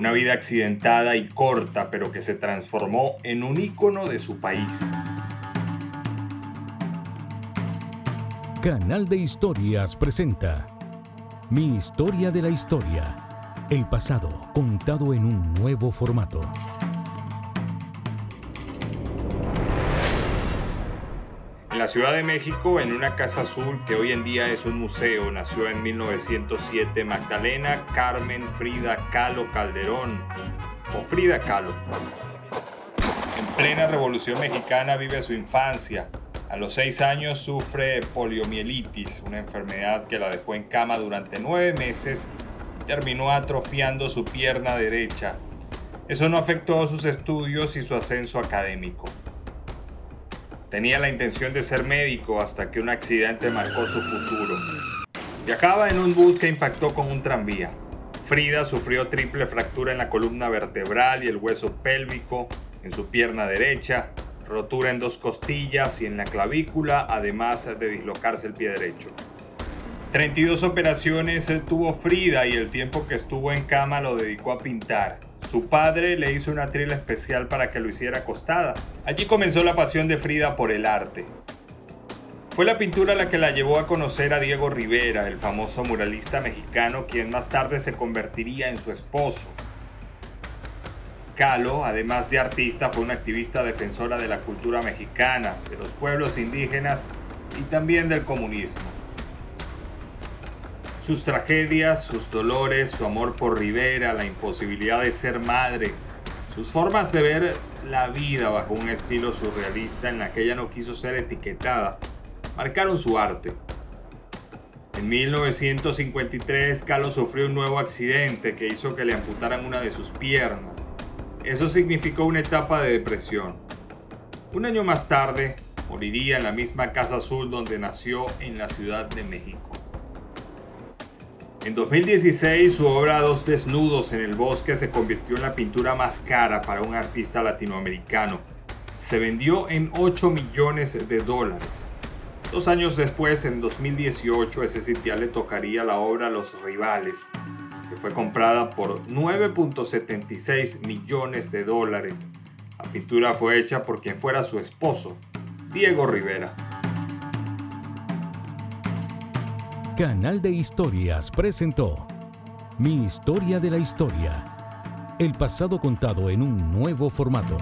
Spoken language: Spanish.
Una vida accidentada y corta, pero que se transformó en un ícono de su país. Canal de Historias presenta Mi historia de la historia. El pasado contado en un nuevo formato. La Ciudad de México, en una casa azul que hoy en día es un museo, nació en 1907 Magdalena Carmen Frida Kahlo Calderón, o Frida Kahlo. En plena Revolución Mexicana vive su infancia. A los seis años sufre poliomielitis, una enfermedad que la dejó en cama durante nueve meses y terminó atrofiando su pierna derecha. Eso no afectó sus estudios y su ascenso académico. Tenía la intención de ser médico hasta que un accidente marcó su futuro. Viajaba en un bus que impactó con un tranvía. Frida sufrió triple fractura en la columna vertebral y el hueso pélvico, en su pierna derecha, rotura en dos costillas y en la clavícula, además de dislocarse el pie derecho. 32 operaciones tuvo Frida y el tiempo que estuvo en cama lo dedicó a pintar. Su padre le hizo una trila especial para que lo hiciera acostada. Allí comenzó la pasión de Frida por el arte. Fue la pintura la que la llevó a conocer a Diego Rivera, el famoso muralista mexicano, quien más tarde se convertiría en su esposo. Calo, además de artista, fue una activista defensora de la cultura mexicana, de los pueblos indígenas y también del comunismo. Sus tragedias, sus dolores, su amor por Rivera, la imposibilidad de ser madre, sus formas de ver la vida bajo un estilo surrealista en la que ella no quiso ser etiquetada, marcaron su arte. En 1953, Carlos sufrió un nuevo accidente que hizo que le amputaran una de sus piernas. Eso significó una etapa de depresión. Un año más tarde, moriría en la misma Casa Azul donde nació en la Ciudad de México. En 2016 su obra Dos desnudos en el bosque se convirtió en la pintura más cara para un artista latinoamericano. Se vendió en 8 millones de dólares. Dos años después, en 2018, ese sitio le tocaría la obra Los Rivales, que fue comprada por 9.76 millones de dólares. La pintura fue hecha por quien fuera su esposo, Diego Rivera. Canal de Historias presentó Mi historia de la historia. El pasado contado en un nuevo formato.